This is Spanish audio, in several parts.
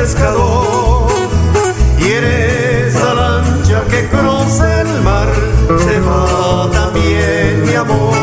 pescador y en esa lancha que cruza el mar se va también mi amor.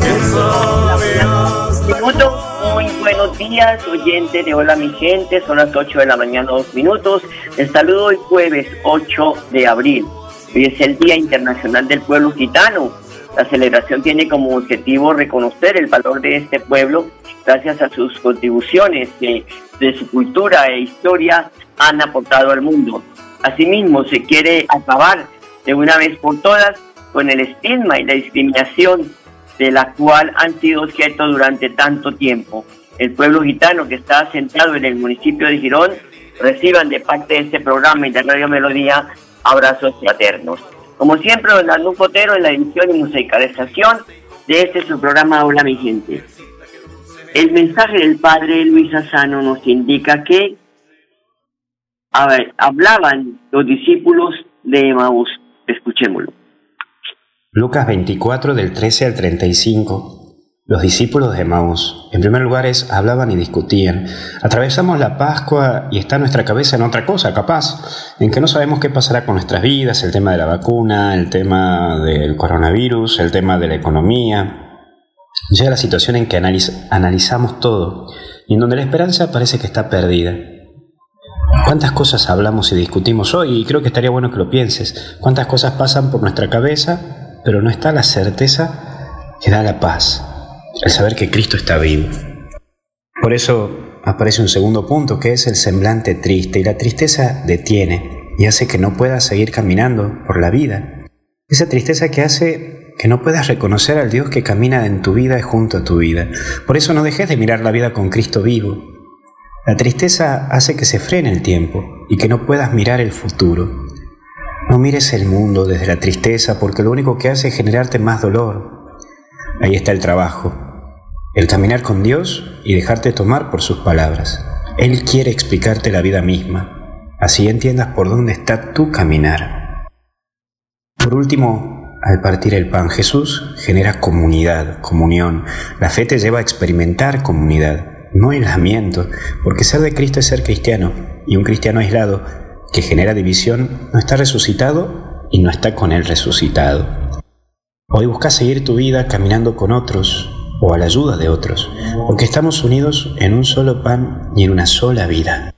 ¿Quién sabe hasta Minuto. Muy buenos días, oyentes de Hola mi gente, son las 8 de la mañana, dos minutos. Les saludo hoy jueves 8 de abril. Hoy es el Día Internacional del Pueblo Gitano. La celebración tiene como objetivo reconocer el valor de este pueblo gracias a sus contribuciones que de su cultura e historia han aportado al mundo. Asimismo, se quiere acabar de una vez por todas con el estigma y la discriminación de la cual han sido objeto durante tanto tiempo. El pueblo gitano que está asentado en el municipio de Girón reciban de parte de este programa y de Radio Melodía abrazos fraternos. Como siempre, don Arnulfo Fotero en la edición y musicalización de este su programa Hola mi gente. El mensaje del padre Luis Asano nos indica que hablaban los discípulos de Emaús. Escuchémoslo. Lucas 24 del 13 al 35. Los discípulos de Maús, en primer lugar, es, hablaban y discutían. Atravesamos la Pascua y está nuestra cabeza en otra cosa, capaz, en que no sabemos qué pasará con nuestras vidas, el tema de la vacuna, el tema del coronavirus, el tema de la economía. Llega la situación en que analiz- analizamos todo y en donde la esperanza parece que está perdida. ¿Cuántas cosas hablamos y discutimos hoy? Y creo que estaría bueno que lo pienses. ¿Cuántas cosas pasan por nuestra cabeza, pero no está la certeza que da la paz? El saber que Cristo está vivo. Por eso aparece un segundo punto, que es el semblante triste, y la tristeza detiene y hace que no puedas seguir caminando por la vida. Esa tristeza que hace que no puedas reconocer al Dios que camina en tu vida y junto a tu vida. Por eso no dejes de mirar la vida con Cristo vivo, la tristeza hace que se frene el tiempo y que no puedas mirar el futuro. No mires el mundo desde la tristeza porque lo único que hace es generarte más dolor. Ahí está el trabajo, el caminar con Dios y dejarte tomar por sus palabras. Él quiere explicarte la vida misma, así entiendas por dónde está tu caminar. Por último, al partir el pan, Jesús genera comunidad, comunión. La fe te lleva a experimentar comunidad no aislamiento, porque ser de Cristo es ser cristiano, y un cristiano aislado que genera división no está resucitado y no está con Él resucitado. Hoy busca seguir tu vida caminando con otros o a la ayuda de otros, porque estamos unidos en un solo pan y en una sola vida.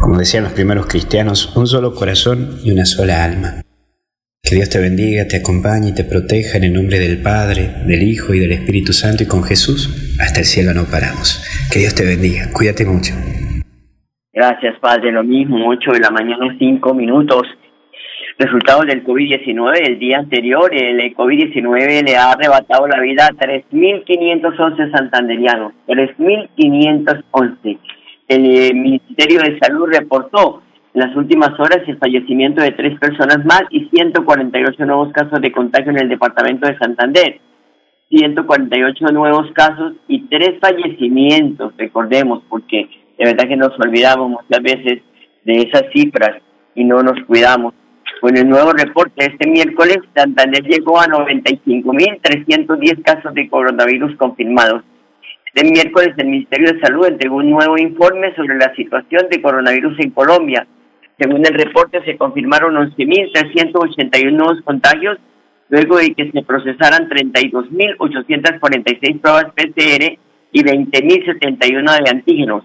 Como decían los primeros cristianos, un solo corazón y una sola alma. Que Dios te bendiga, te acompañe y te proteja en el nombre del Padre, del Hijo y del Espíritu Santo y con Jesús hasta el cielo no paramos. Que Dios te bendiga, cuídate mucho. Gracias, Padre. Lo mismo, 8 de la mañana, 5 minutos. Resultados del COVID-19. El día anterior, el COVID-19 le ha arrebatado la vida a 3.511 santanderianos. 3.511. El eh, Ministerio de Salud reportó en las últimas horas el fallecimiento de tres personas más y 148 nuevos casos de contagio en el departamento de Santander. 148 nuevos casos y tres fallecimientos, recordemos, porque de verdad que nos olvidamos muchas veces de esas cifras y no nos cuidamos. Con el nuevo reporte este miércoles, Santander llegó a 95.310 casos de coronavirus confirmados. Este miércoles el Ministerio de Salud entregó un nuevo informe sobre la situación de coronavirus en Colombia. Según el reporte, se confirmaron 11.381 nuevos contagios luego de que se procesaran 32.846 pruebas PCR y 20.071 de antígenos.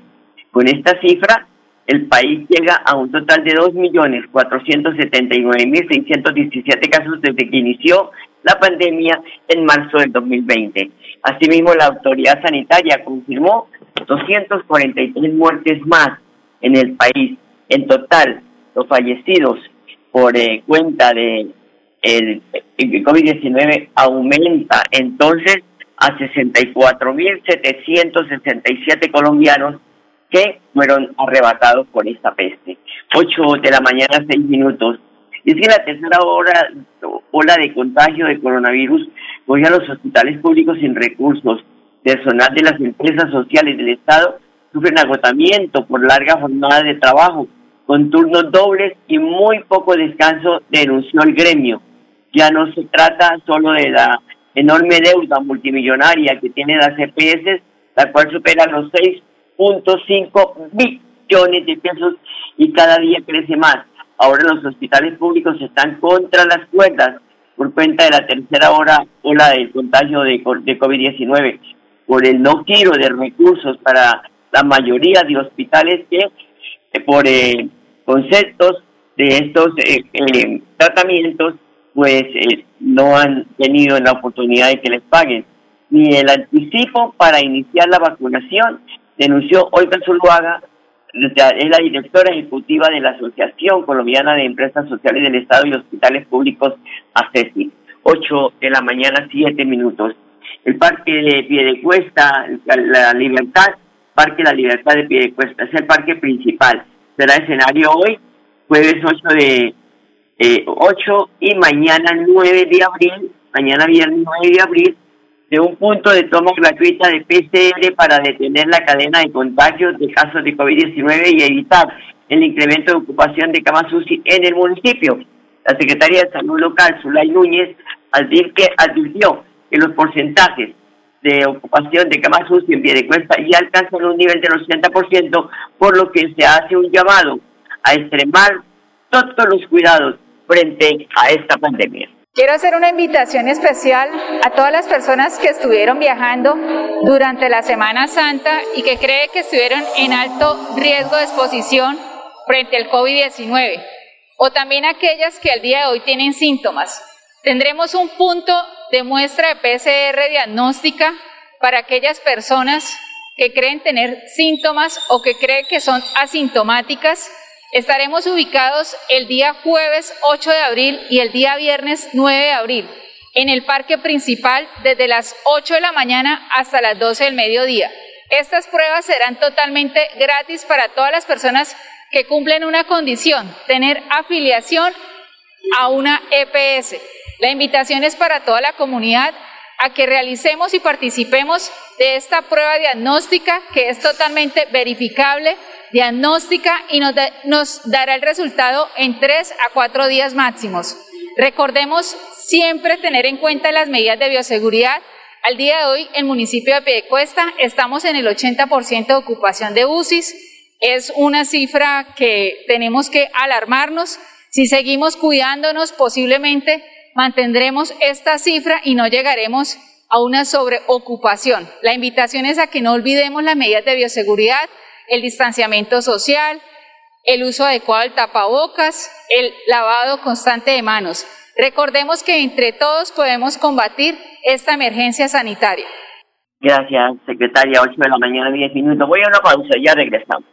Con esta cifra, el país llega a un total de 2.479.617 casos desde que inició la pandemia en marzo del 2020. Asimismo, la autoridad sanitaria confirmó 243 muertes más en el país. En total, los fallecidos por eh, cuenta de el, el COVID-19 aumenta entonces a 64.767 colombianos que fueron arrebatados por esta peste. 8 de la mañana, 6 minutos. Y es que la tercera hora, ola de contagio de coronavirus voy a los hospitales públicos sin recursos. Personal de las empresas sociales del Estado sufren agotamiento por larga jornada de trabajo, con turnos dobles y muy poco descanso, denunció el gremio. Ya no se trata solo de la enorme deuda multimillonaria que tiene las EPS, la cual supera los 6 cinco billones de pesos y cada día crece más. Ahora los hospitales públicos están contra las cuerdas por cuenta de la tercera hora ola del contagio de, de COVID-19, por el no giro de recursos para la mayoría de hospitales que eh, por eh, conceptos de estos eh, eh tratamientos pues no han tenido la oportunidad de que les paguen ni el anticipo para iniciar la vacunación denunció Olga Zuluaga, es la directora ejecutiva de la Asociación Colombiana de Empresas Sociales del Estado y Hospitales Públicos, ACESI. 8 de la mañana, 7 minutos. El Parque de Piedecuesta, la, Libertad, Parque La Libertad de Piedecuesta, es el parque principal. Será escenario hoy, jueves 8 de eh, 8 y mañana 9 de abril, mañana viernes 9 de abril, de un punto de toma gratuita de PCR para detener la cadena de contagios de casos de COVID-19 y evitar el incremento de ocupación de camas UCI en el municipio. La Secretaría de Salud Local, Zulay Núñez, advirtió que los porcentajes de ocupación de camas UCI en Piedecuesta ya alcanzan un nivel del 80%, por lo que se hace un llamado a extremar todos los cuidados frente a esta pandemia. Quiero hacer una invitación especial a todas las personas que estuvieron viajando durante la Semana Santa y que cree que estuvieron en alto riesgo de exposición frente al COVID-19 o también aquellas que al día de hoy tienen síntomas. Tendremos un punto de muestra de PCR diagnóstica para aquellas personas que creen tener síntomas o que creen que son asintomáticas Estaremos ubicados el día jueves 8 de abril y el día viernes 9 de abril en el parque principal desde las 8 de la mañana hasta las 12 del mediodía. Estas pruebas serán totalmente gratis para todas las personas que cumplen una condición, tener afiliación a una EPS. La invitación es para toda la comunidad a que realicemos y participemos de esta prueba diagnóstica que es totalmente verificable diagnóstica y nos, nos dará el resultado en tres a cuatro días máximos. Recordemos siempre tener en cuenta las medidas de bioseguridad. Al día de hoy, el municipio de Piedecuesta estamos en el 80% de ocupación de UCIs. Es una cifra que tenemos que alarmarnos. Si seguimos cuidándonos, posiblemente mantendremos esta cifra y no llegaremos a una sobreocupación. La invitación es a que no olvidemos las medidas de bioseguridad, el distanciamiento social, el uso adecuado del tapabocas, el lavado constante de manos. Recordemos que entre todos podemos combatir esta emergencia sanitaria. Gracias, secretaria. 8 de la mañana, 10 minutos. Voy a una pausa, ya regresamos.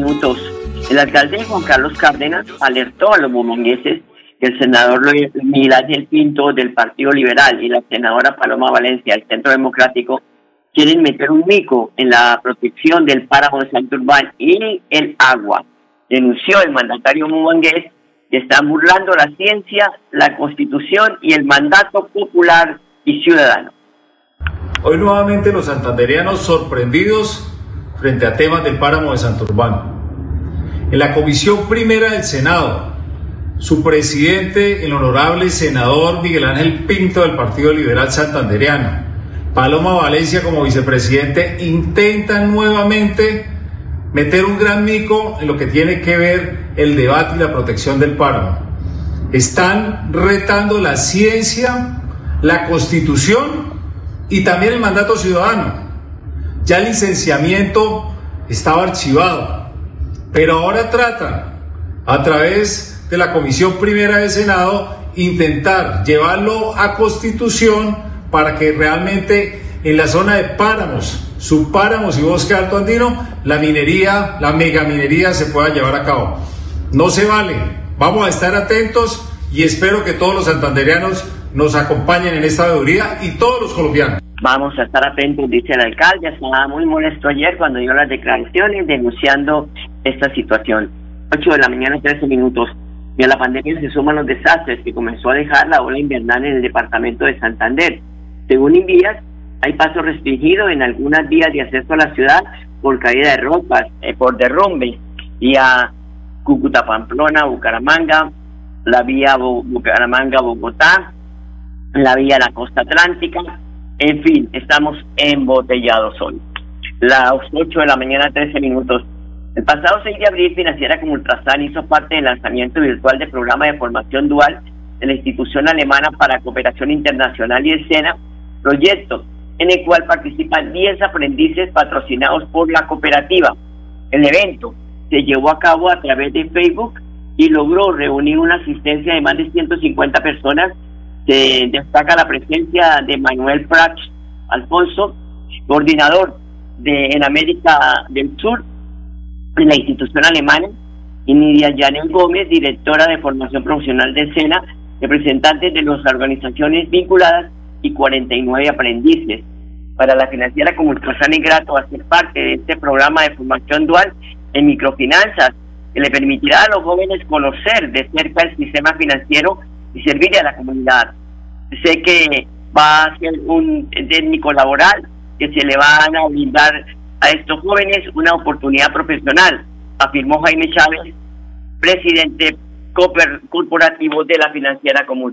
Minutos. El alcalde Juan Carlos Cárdenas alertó a los bumangueses que el senador Milán del Pinto del Partido Liberal y la senadora Paloma Valencia del Centro Democrático quieren meter un mico en la protección del páramo de Santurbán y el agua. Denunció el mandatario mumangués que están burlando la ciencia, la constitución y el mandato popular y ciudadano. Hoy nuevamente los santanderianos sorprendidos frente a temas del páramo de Santurbán. En la Comisión Primera del Senado, su presidente, el honorable senador Miguel Ángel Pinto del Partido Liberal Santandereano, Paloma Valencia como vicepresidente, intentan nuevamente meter un gran mico en lo que tiene que ver el debate y la protección del páramo. Están retando la ciencia, la constitución y también el mandato ciudadano. Ya el licenciamiento estaba archivado, pero ahora tratan a través de la Comisión Primera del Senado intentar llevarlo a constitución para que realmente en la zona de páramos, subpáramos y bosque alto andino, la minería, la megaminería se pueda llevar a cabo. No se vale. Vamos a estar atentos y espero que todos los santandereanos nos acompañen en esta veeduría y todos los colombianos. Vamos a estar atentos, dice el alcalde. Estaba muy molesto ayer cuando dio las declaraciones denunciando esta situación. 8 de la mañana, 13 minutos. Y a la pandemia se suman los desastres que comenzó a dejar la ola invernal en el departamento de Santander. Según Invías, hay paso restringido en algunas vías de acceso a la ciudad por caída de rocas, eh, por derrumbe. Y a Cúcuta, Pamplona, Bucaramanga, la vía Bucaramanga-Bogotá, la vía la costa atlántica, en fin, estamos embotellados hoy. Las 8 de la mañana, 13 minutos. El pasado 6 de abril, Financiera como Ultrasan hizo parte del lanzamiento virtual del programa de formación dual de la institución alemana para cooperación internacional y escena, proyecto en el cual participan 10 aprendices patrocinados por la cooperativa. El evento se llevó a cabo a través de Facebook y logró reunir una asistencia de más de 150 personas se destaca la presencia de Manuel Prats Alfonso, coordinador de en América del Sur en la institución alemana, y Nidia Janet Gómez, directora de formación profesional de escena, representantes de las organizaciones vinculadas y 49 aprendices. Para la financiera Ultrasan es grato hacer parte de este programa de formación dual en microfinanzas que le permitirá a los jóvenes conocer de cerca el sistema financiero y servir a la comunidad. Sé que va a ser un técnico laboral que se le van a brindar a estos jóvenes una oportunidad profesional, afirmó Jaime Chávez, presidente corporativo de la financiera como.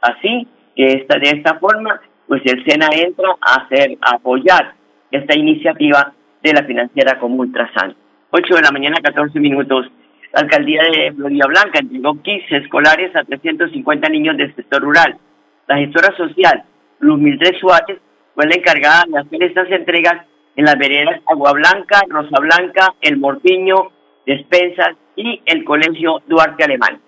Así que esta, de esta forma, pues el SENA entra a hacer, a apoyar esta iniciativa de la financiera como Ultrasan. 8 de la mañana, 14 minutos. La alcaldía de Florida Blanca entregó kits escolares a 350 niños del sector rural. La gestora social, Luz Mildred Suárez, fue la encargada de hacer estas entregas en las veredas Agua Blanca, Rosa Blanca, El Morpiño, Despensas y el Colegio Duarte Alemán.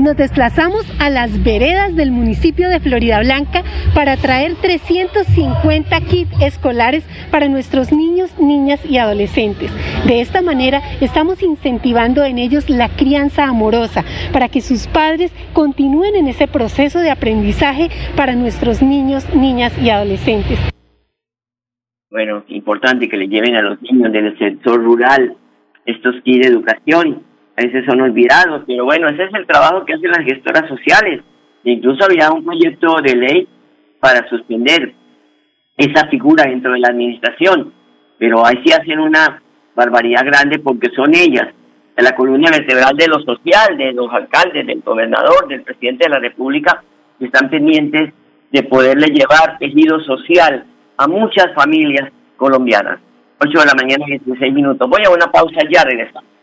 Nos desplazamos a las veredas del municipio de Florida Blanca para traer 350 kits escolares para nuestros niños, niñas y adolescentes. De esta manera estamos incentivando en ellos la crianza amorosa para que sus padres continúen en ese proceso de aprendizaje para nuestros niños, niñas y adolescentes. Bueno, importante que le lleven a los niños del sector rural estos kits de educación a veces son olvidados, pero bueno, ese es el trabajo que hacen las gestoras sociales. Incluso había un proyecto de ley para suspender esa figura dentro de la administración, pero ahí sí hacen una barbaridad grande porque son ellas de la columna vertebral de lo social, de los alcaldes, del gobernador, del presidente de la República, que están pendientes de poderle llevar tejido social a muchas familias colombianas. 8 de la mañana, 16 minutos. Voy a una pausa, ya regresamos.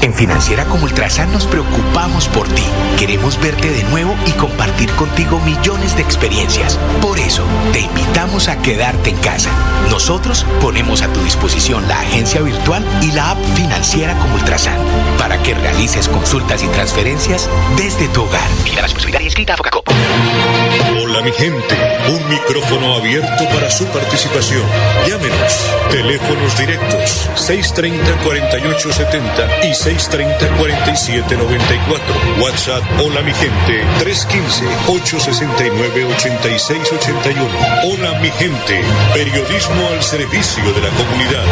En Financiera como Ultrasan nos preocupamos por ti. Queremos verte de nuevo y compartir contigo millones de experiencias. Por eso, te invitamos a quedarte en casa. Nosotros ponemos a tu disposición la agencia virtual y la app Financiera como Ultrasan para que realices consultas y transferencias desde tu hogar. la inscrita Hola mi gente, un micrófono abierto para su participación. Llámenos. Teléfonos directos 630-4870 y 630-4794. WhatsApp Hola mi gente 315-869-8681. Hola mi gente, periodismo al servicio de la comunidad.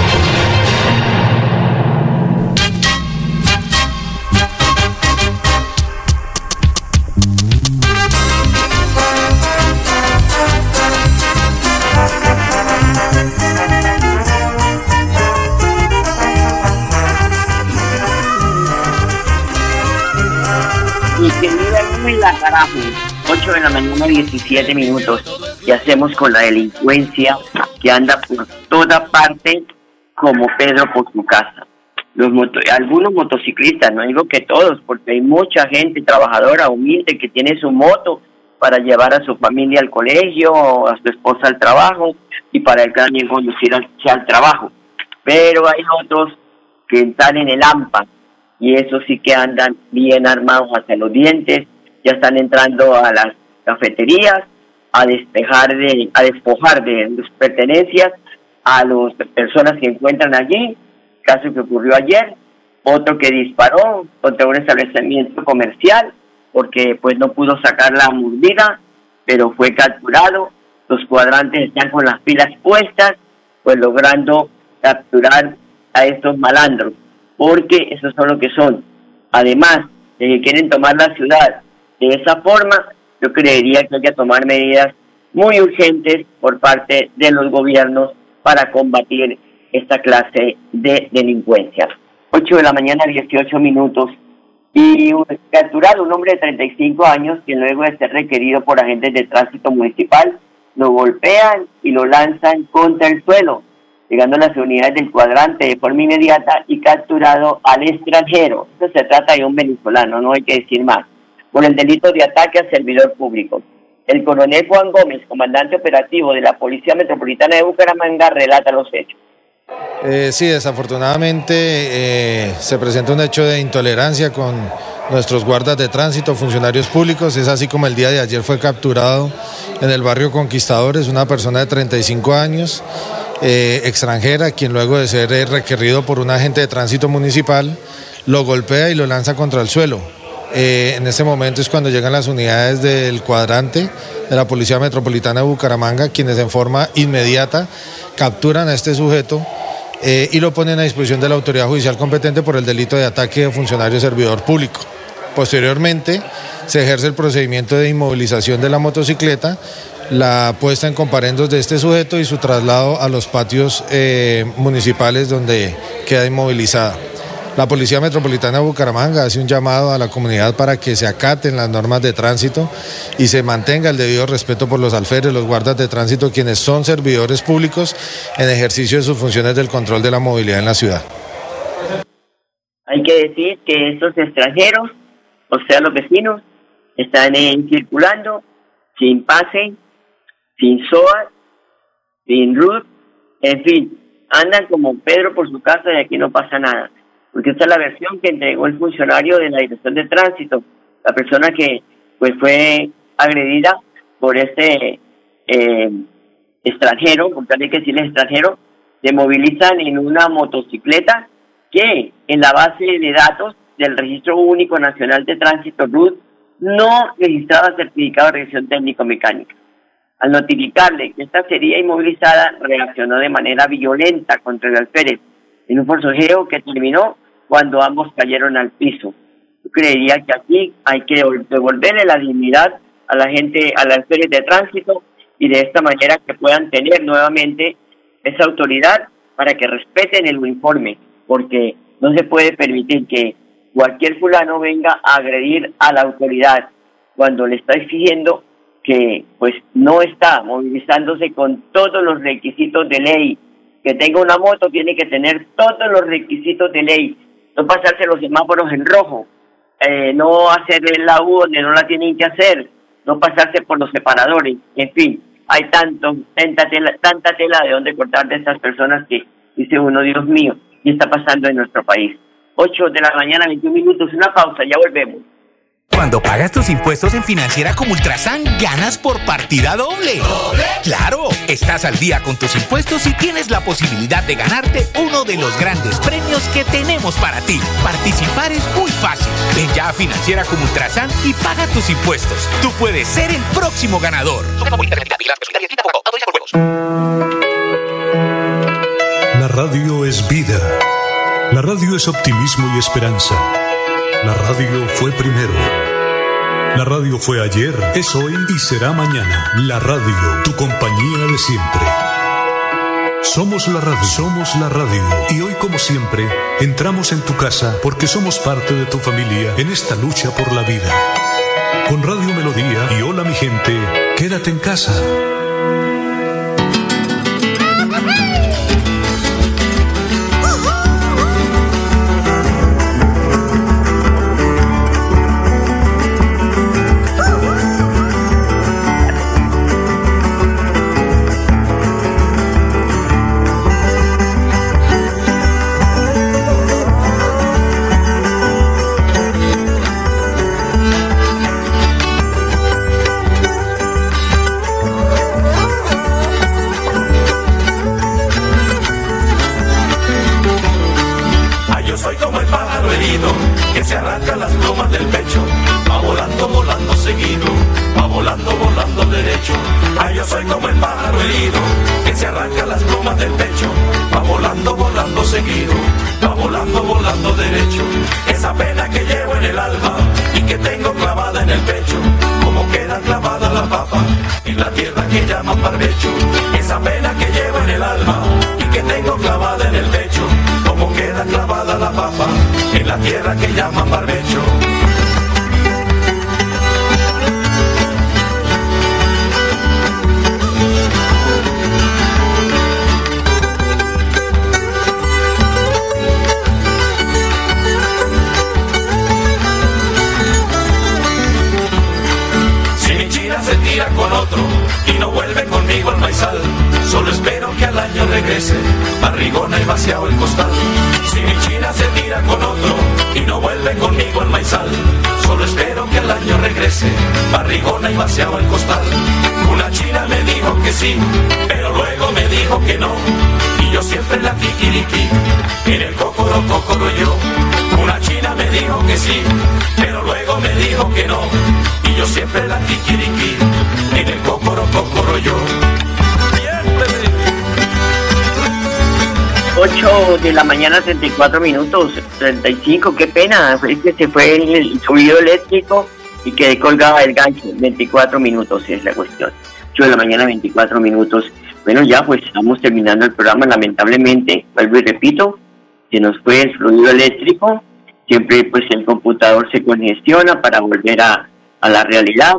La carajo. 8 de la mañana, 17 minutos. ¿Qué hacemos con la delincuencia que anda por toda parte como Pedro por su casa? Los algunos motociclistas, no digo que todos, porque hay mucha gente trabajadora, humilde, que tiene su moto para llevar a su familia al colegio, a su esposa al trabajo y para el también conducir al, al trabajo. Pero hay otros que están en el AMPA y eso sí que andan bien armados hasta los dientes. Ya están entrando a las cafeterías a despejar de, a despojar de sus pertenencias a las personas que encuentran allí, caso que ocurrió ayer, otro que disparó contra un establecimiento comercial porque pues no pudo sacar la mordida, pero fue capturado, los cuadrantes están con las pilas puestas, pues logrando capturar a estos malandros, porque esos son lo que son. Además de que quieren tomar la ciudad de esa forma, yo creería que hay que tomar medidas muy urgentes por parte de los gobiernos para combatir esta clase de delincuencia. 8 de la mañana, 18 minutos. Y capturado un hombre de 35 años que luego de ser requerido por agentes de tránsito municipal, lo golpean y lo lanzan contra el suelo, llegando a las unidades del cuadrante de forma inmediata y capturado al extranjero. Esto se trata de un venezolano, no hay que decir más por el delito de ataque al servidor público. El coronel Juan Gómez, comandante operativo de la Policía Metropolitana de Bucaramanga, relata los hechos. Eh, sí, desafortunadamente eh, se presenta un hecho de intolerancia con nuestros guardas de tránsito, funcionarios públicos. Es así como el día de ayer fue capturado en el barrio Conquistadores una persona de 35 años, eh, extranjera, quien luego de ser requerido por un agente de tránsito municipal, lo golpea y lo lanza contra el suelo. Eh, en este momento es cuando llegan las unidades del cuadrante de la Policía Metropolitana de Bucaramanga, quienes en forma inmediata capturan a este sujeto eh, y lo ponen a disposición de la autoridad judicial competente por el delito de ataque de funcionario servidor público. Posteriormente se ejerce el procedimiento de inmovilización de la motocicleta, la puesta en comparendos de este sujeto y su traslado a los patios eh, municipales donde queda inmovilizada. La Policía Metropolitana de Bucaramanga hace un llamado a la comunidad para que se acaten las normas de tránsito y se mantenga el debido respeto por los alférez, los guardas de tránsito, quienes son servidores públicos en ejercicio de sus funciones del control de la movilidad en la ciudad. Hay que decir que estos extranjeros, o sea, los vecinos, están circulando sin pase, sin SOA, sin RUT, en fin, andan como Pedro por su casa y aquí no pasa nada porque esta es la versión que entregó el funcionario de la Dirección de Tránsito, la persona que pues fue agredida por este eh, extranjero, por tal que decirle extranjero, se movilizan en una motocicleta que en la base de datos del Registro Único Nacional de Tránsito RUT no registraba certificado de revisión técnico-mecánica. Al notificarle que esta sería inmovilizada, reaccionó de manera violenta contra el alférez en un forcejeo que terminó cuando ambos cayeron al piso. Yo creería que aquí hay que devolverle la dignidad a la gente, a las series de tránsito y de esta manera que puedan tener nuevamente esa autoridad para que respeten el uniforme, porque No se puede permitir que cualquier fulano venga a agredir a la autoridad cuando le está exigiendo que pues no está movilizándose con todos los requisitos de ley. Que tenga una moto tiene que tener todos los requisitos de ley. No pasarse los semáforos en rojo, eh, no hacer la U donde no la tienen que hacer, no pasarse por los separadores, en fin, hay tanto, tanta tela, tanta tela de donde cortar de estas personas que dice uno, Dios mío, ¿qué está pasando en nuestro país? 8 de la mañana, 21 minutos, una pausa, ya volvemos. Cuando pagas tus impuestos en Financiera como Ultrasan, ganas por partida doble. ¿Doble? ¡Claro! Estás al día con tus impuestos y tienes la posibilidad de ganarte uno de los grandes premios que tenemos para ti. Participar es muy fácil. Ven ya a Financiera como Ultrasan y paga tus impuestos. Tú puedes ser el próximo ganador. La radio es vida. La radio es optimismo y esperanza. La radio fue primero. La radio fue ayer, es hoy y será mañana. La radio, tu compañía de siempre. Somos la radio, somos la radio. Y hoy como siempre, entramos en tu casa porque somos parte de tu familia en esta lucha por la vida. Con Radio Melodía y Hola mi gente, quédate en casa. Si mi china se tira con otro y no vuelve conmigo al maizal, solo espero que al año regrese, barrigona y vaciado el costal. Si mi china se tira huele conmigo el maizal. Solo espero que el año regrese, barrigona y vaciado el costal. Una china me dijo que sí, pero luego me dijo que no. Y yo siempre la kikiriki, en el cocoro cocoro yo. Una china me dijo que sí, pero luego me dijo que no. De la mañana, 34 minutos, 35, qué pena, es que se fue el, subido eléctrico y quedé colgada el gancho, 24 minutos es la cuestión. 8 de la mañana, 24 minutos. Bueno, ya pues estamos terminando el programa, lamentablemente, vuelvo y repito, se nos fue el fluido eléctrico, siempre pues el computador se congestiona para volver a, a la realidad,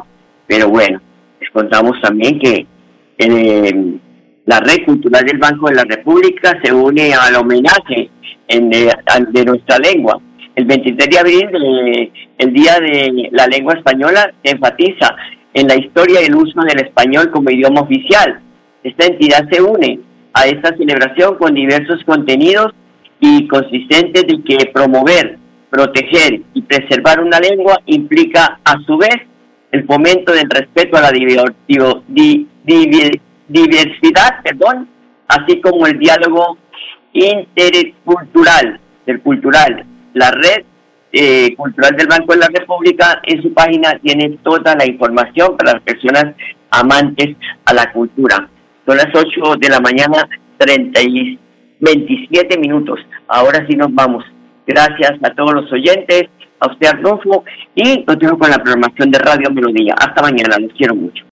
pero bueno, les contamos también que eh, la Red Cultural del Banco de la República se une al homenaje en, de, nuestra lengua. El 23 de abril, el Día de la Lengua Española, se enfatiza en la historia y el uso del español como idioma oficial. Esta entidad se une a esta celebración con diversos contenidos y consistentes de que promover, proteger y preservar una lengua implica a su vez el fomento del respeto a la diversidad diversidad, perdón, así como el diálogo intercultural, del cultural. La red eh, cultural del Banco de la República en su página tiene toda la información para las personas amantes a la cultura. Son las 8 de la mañana, 30 y 27 minutos. Ahora sí nos vamos. Gracias a todos los oyentes, a usted Arnulfo, y nos dejo con la programación de Radio Melodía. Hasta mañana, los quiero mucho.